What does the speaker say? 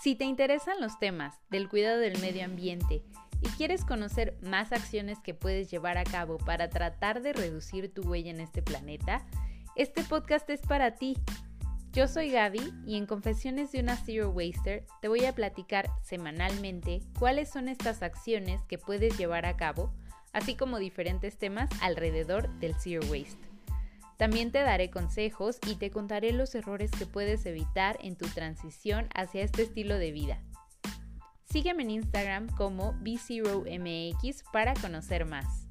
Si te interesan los temas del cuidado del medio ambiente y quieres conocer más acciones que puedes llevar a cabo para tratar de reducir tu huella en este planeta, este podcast es para ti. Yo soy Gaby y en Confesiones de una Zero Waster te voy a platicar semanalmente cuáles son estas acciones que puedes llevar a cabo, así como diferentes temas alrededor del Zero Waste. También te daré consejos y te contaré los errores que puedes evitar en tu transición hacia este estilo de vida. Sígueme en Instagram como BZeroMX para conocer más.